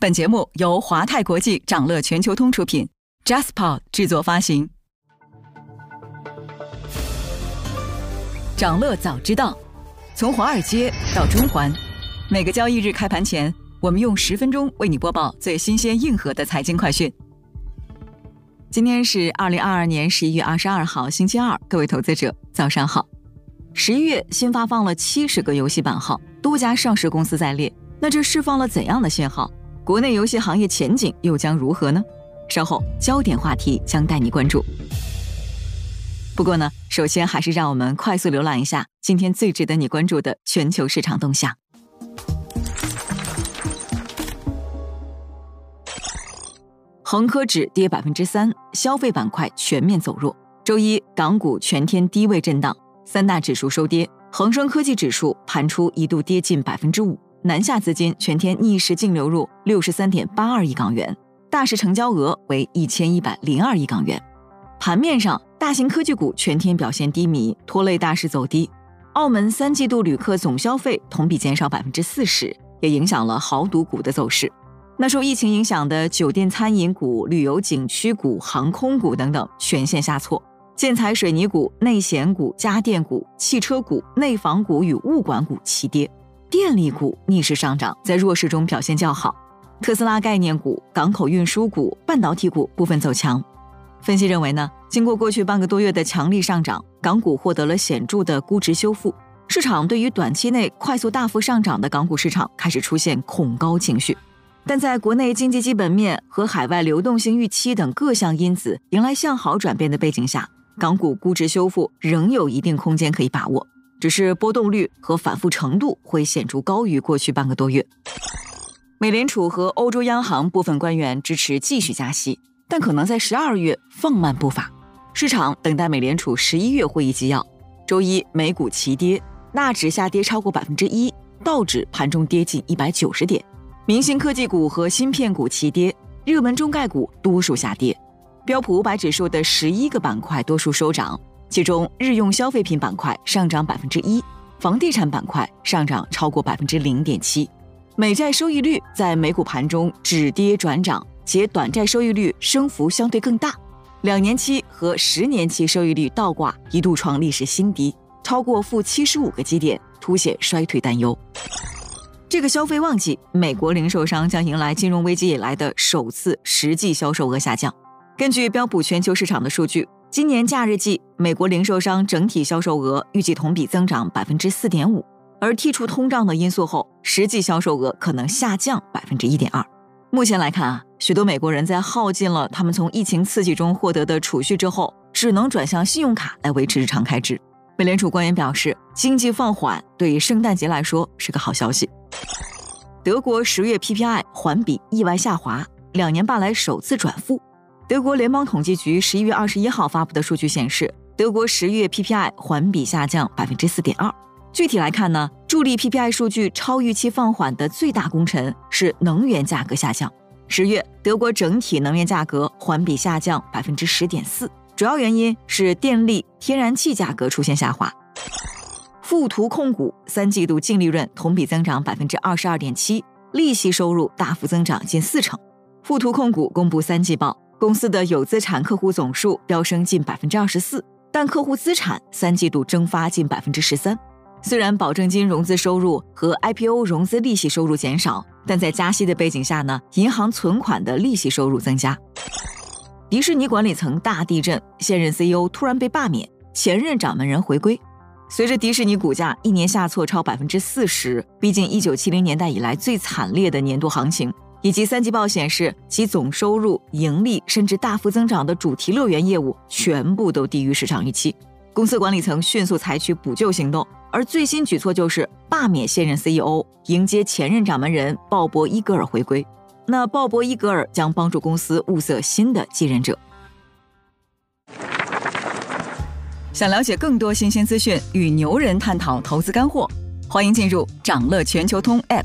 本节目由华泰国际掌乐全球通出品，Jaspa 制作发行。掌乐早知道，从华尔街到中环，每个交易日开盘前，我们用十分钟为你播报最新鲜、硬核的财经快讯。今天是二零二二年十一月二十二号，星期二，各位投资者早上好。十一月新发放了七十个游戏版号，多家上市公司在列，那这释放了怎样的信号？国内游戏行业前景又将如何呢？稍后焦点话题将带你关注。不过呢，首先还是让我们快速浏览一下今天最值得你关注的全球市场动向。恒科指跌百分之三，消费板块全面走弱。周一，港股全天低位震荡，三大指数收跌，恒生科技指数盘初一度跌近百分之五。南下资金全天逆势净流入六十三点八二亿港元，大市成交额为一千一百零二亿港元。盘面上，大型科技股全天表现低迷，拖累大市走低。澳门三季度旅客总消费同比减少百分之四十，也影响了豪赌股的走势。那受疫情影响的酒店餐饮股、旅游景区股、航空股等等全线下挫。建材水泥股、内险股、家电股、汽车股、内房股与物管股齐跌。电力股逆势上涨，在弱势中表现较好。特斯拉概念股、港口运输股、半导体股部分走强。分析认为呢，经过过去半个多月的强力上涨，港股获得了显著的估值修复。市场对于短期内快速大幅上涨的港股市场开始出现恐高情绪。但在国内经济基本面和海外流动性预期等各项因子迎来向好转变的背景下，港股估值修复仍有一定空间可以把握。只是波动率和反复程度会显著高于过去半个多月。美联储和欧洲央行部分官员支持继续加息，但可能在十二月放慢步伐。市场等待美联储十一月会议纪要。周一美股齐跌，纳指下跌超过百分之一，道指盘中跌近一百九十点。明星科技股和芯片股齐跌，热门中概股多数下跌。标普五百指数的十一个板块多数收涨。其中，日用消费品板块上涨百分之一，房地产板块上涨超过百分之零点七。美债收益率在美股盘中止跌转涨，且短债收益率升幅相对更大，两年期和十年期收益率倒挂一度创历史新低，超过负七十五个基点，凸显衰退担忧。这个消费旺季，美国零售商将迎来金融危机以来的首次实际销售额下降。根据标普全球市场的数据。今年假日季，美国零售商整体销售额预计同比增长百分之四点五，而剔除通胀的因素后，实际销售额可能下降百分之一点二。目前来看啊，许多美国人在耗尽了他们从疫情刺激中获得的储蓄之后，只能转向信用卡来维持日常开支。美联储官员表示，经济放缓对于圣诞节来说是个好消息。德国十月 PPI 环比意外下滑，两年半来首次转负。德国联邦统计局十一月二十一号发布的数据显示，德国十月 PPI 环比下降百分之四点二。具体来看呢，助力 PPI 数据超预期放缓的最大功臣是能源价格下降。十月德国整体能源价格环比下降百分之十点四，主要原因是电力、天然气价格出现下滑。富途控股三季度净利润同比增长百分之二十二点七，利息收入大幅增长近四成。富途控股公布三季报。公司的有资产客户总数飙升近百分之二十四，但客户资产三季度蒸发近百分之十三。虽然保证金融资收入和 IPO 融资利息收入减少，但在加息的背景下呢，银行存款的利息收入增加。迪士尼管理层大地震，现任 CEO 突然被罢免，前任掌门人回归。随着迪士尼股价一年下挫超百分之四十，逼近一九七零年代以来最惨烈的年度行情。以及三季报显示，其总收入、盈利甚至大幅增长的主题乐园业务全部都低于市场预期。公司管理层迅速采取补救行动，而最新举措就是罢免现任 CEO，迎接前任掌门人鲍勃·伊格尔回归。那鲍勃·伊格尔将帮助公司物色新的继任者。想了解更多新鲜资讯，与牛人探讨投资干货，欢迎进入掌乐全球通 App。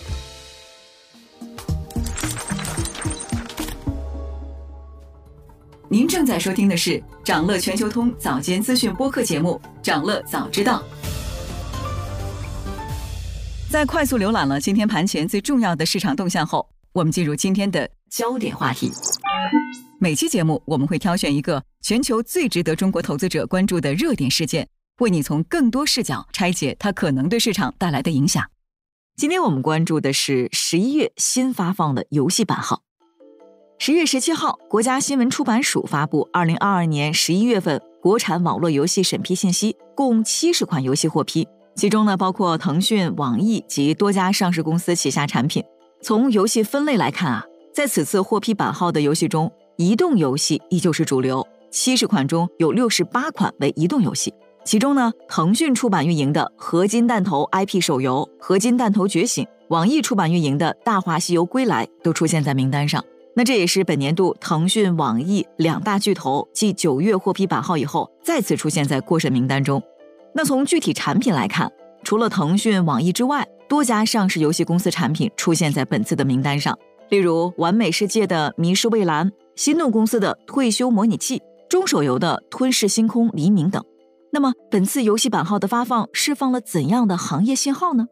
您正在收听的是掌乐全球通早间资讯播客节目《掌乐早知道》。在快速浏览了今天盘前最重要的市场动向后，我们进入今天的焦点话题。每期节目我们会挑选一个全球最值得中国投资者关注的热点事件，为你从更多视角拆解它可能对市场带来的影响。今天我们关注的是十一月新发放的游戏版号。十月十七号，国家新闻出版署发布二零二二年十一月份国产网络游戏审批信息，共七十款游戏获批，其中呢包括腾讯、网易及多家上市公司旗下产品。从游戏分类来看啊，在此次获批版号的游戏中，移动游戏依旧是主流，七十款中有六十八款为移动游戏。其中呢，腾讯出版运营的《合金弹头》IP 手游《合金弹头觉醒》，网易出版运营的《大话西游归来》都出现在名单上。那这也是本年度腾讯、网易两大巨头继九月获批版号以后，再次出现在过审名单中。那从具体产品来看，除了腾讯、网易之外，多家上市游戏公司产品出现在本次的名单上，例如完美世界的《迷失蔚蓝》，心动公司的《退休模拟器》，中手游的《吞噬星空：黎明》等。那么，本次游戏版号的发放释放了怎样的行业信号呢？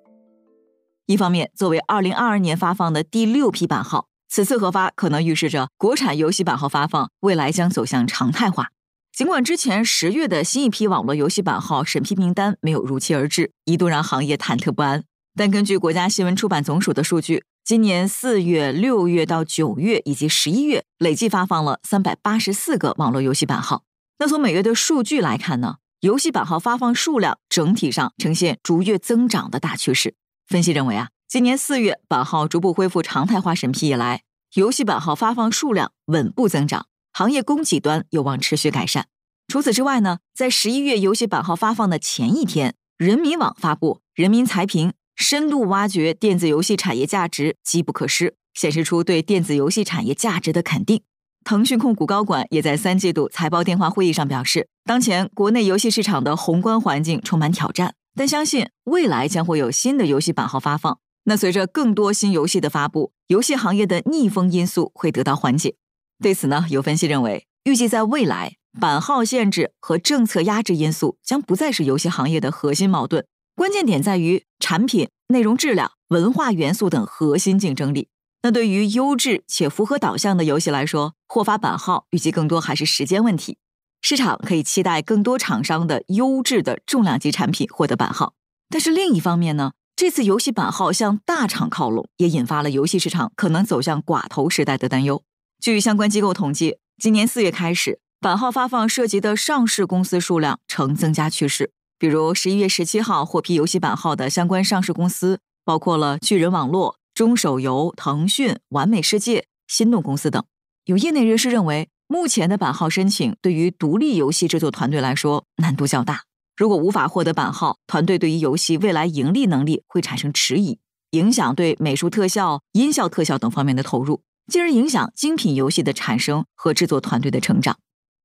一方面，作为二零二二年发放的第六批版号。此次核发可能预示着国产游戏版号发放未来将走向常态化。尽管之前十月的新一批网络游戏版号审批名单没有如期而至，一度让行业忐忑不安，但根据国家新闻出版总署的数据，今年四月、六月到九月以及十一月累计发放了三百八十四个网络游戏版号。那从每月的数据来看呢，游戏版号发放数量整体上呈现逐月增长的大趋势。分析认为啊。今年四月版号逐步恢复常态化审批以来，游戏版号发放数量稳步增长，行业供给端有望持续改善。除此之外呢，在十一月游戏版号发放的前一天，人民网发布《人民财评》，深度挖掘电子游戏产业价值，机不可失，显示出对电子游戏产业价值的肯定。腾讯控股高管也在三季度财报电话会议上表示，当前国内游戏市场的宏观环境充满挑战，但相信未来将会有新的游戏版号发放。那随着更多新游戏的发布，游戏行业的逆风因素会得到缓解。对此呢，有分析认为，预计在未来，版号限制和政策压制因素将不再是游戏行业的核心矛盾，关键点在于产品、内容质量、文化元素等核心竞争力。那对于优质且符合导向的游戏来说，获发版号预计更多还是时间问题。市场可以期待更多厂商的优质的重量级产品获得版号。但是另一方面呢？这次游戏版号向大厂靠拢，也引发了游戏市场可能走向寡头时代的担忧。据相关机构统计，今年四月开始，版号发放涉及的上市公司数量呈增加趋势。比如十一月十七号获批游戏版号的相关上市公司，包括了巨人网络、中手游、腾讯、完美世界、心动公司等。有业内人士认为，目前的版号申请对于独立游戏制作团队来说难度较大。如果无法获得版号，团队对于游戏未来盈利能力会产生迟疑，影响对美术特效、音效特效等方面的投入，进而影响精品游戏的产生和制作团队的成长。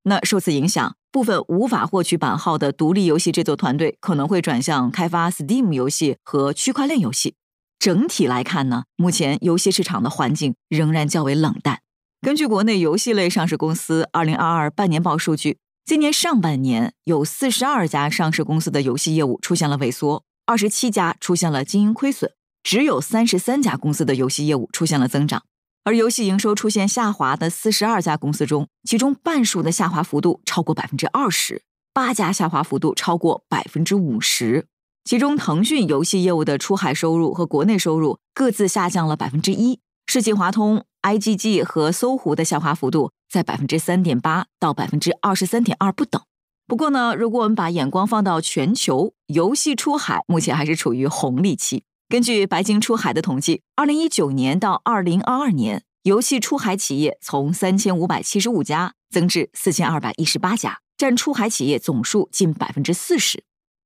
那受此影响，部分无法获取版号的独立游戏制作团队可能会转向开发 Steam 游戏和区块链游戏。整体来看呢，目前游戏市场的环境仍然较为冷淡。根据国内游戏类上市公司二零二二半年报数据。今年上半年，有四十二家上市公司的游戏业务出现了萎缩，二十七家出现了经营亏损，只有三十三家公司的游戏业务出现了增长。而游戏营收出现下滑的四十二家公司中，其中半数的下滑幅度超过百分之二十，八家下滑幅度超过百分之五十。其中，腾讯游戏业务的出海收入和国内收入各自下降了百分之一，世纪华通、IGG 和搜狐的下滑幅度。在百分之三点八到百分之二十三点二不等。不过呢，如果我们把眼光放到全球，游戏出海目前还是处于红利期。根据白金出海的统计，二零一九年到二零二二年，游戏出海企业从三千五百七十五家增至四千二百一十八家，占出海企业总数近百分之四十。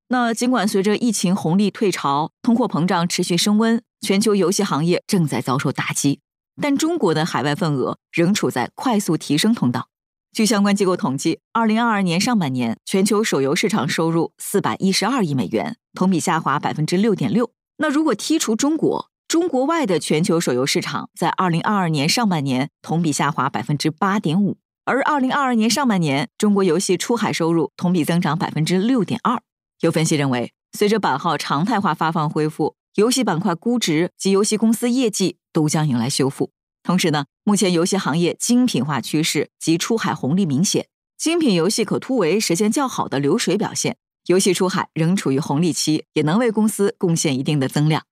那尽管随着疫情红利退潮，通货膨胀持续升温，全球游戏行业正在遭受打击。但中国的海外份额仍处在快速提升通道。据相关机构统计，二零二二年上半年全球手游市场收入四百一十二亿美元，同比下滑百分之六点六。那如果剔除中国，中国外的全球手游市场在二零二二年上半年同比下滑百分之八点五，而二零二二年上半年中国游戏出海收入同比增长百分之六点二。有分析认为，随着版号常态化发放恢复，游戏板块估值及游戏公司业绩都将迎来修复。同时呢，目前游戏行业精品化趋势及出海红利明显，精品游戏可突围实现较好的流水表现，游戏出海仍处于红利期，也能为公司贡献一定的增量。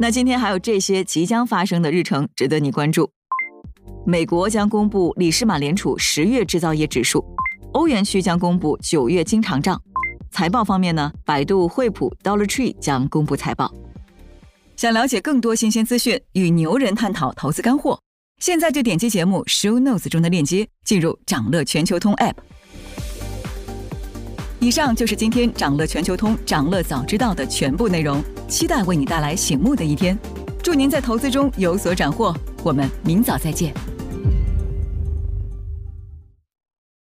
那今天还有这些即将发生的日程值得你关注：美国将公布里士满联储十月制造业指数，欧元区将公布九月经常账。财报方面呢，百度、惠普、Dollar Tree 将公布财报。想了解更多新鲜资讯，与牛人探讨投资干货，现在就点击节目 Show Notes 中的链接，进入掌乐全球通 App。以上就是今天掌乐全球通掌乐早知道的全部内容，期待为你带来醒目的一天。祝您在投资中有所斩获，我们明早再见。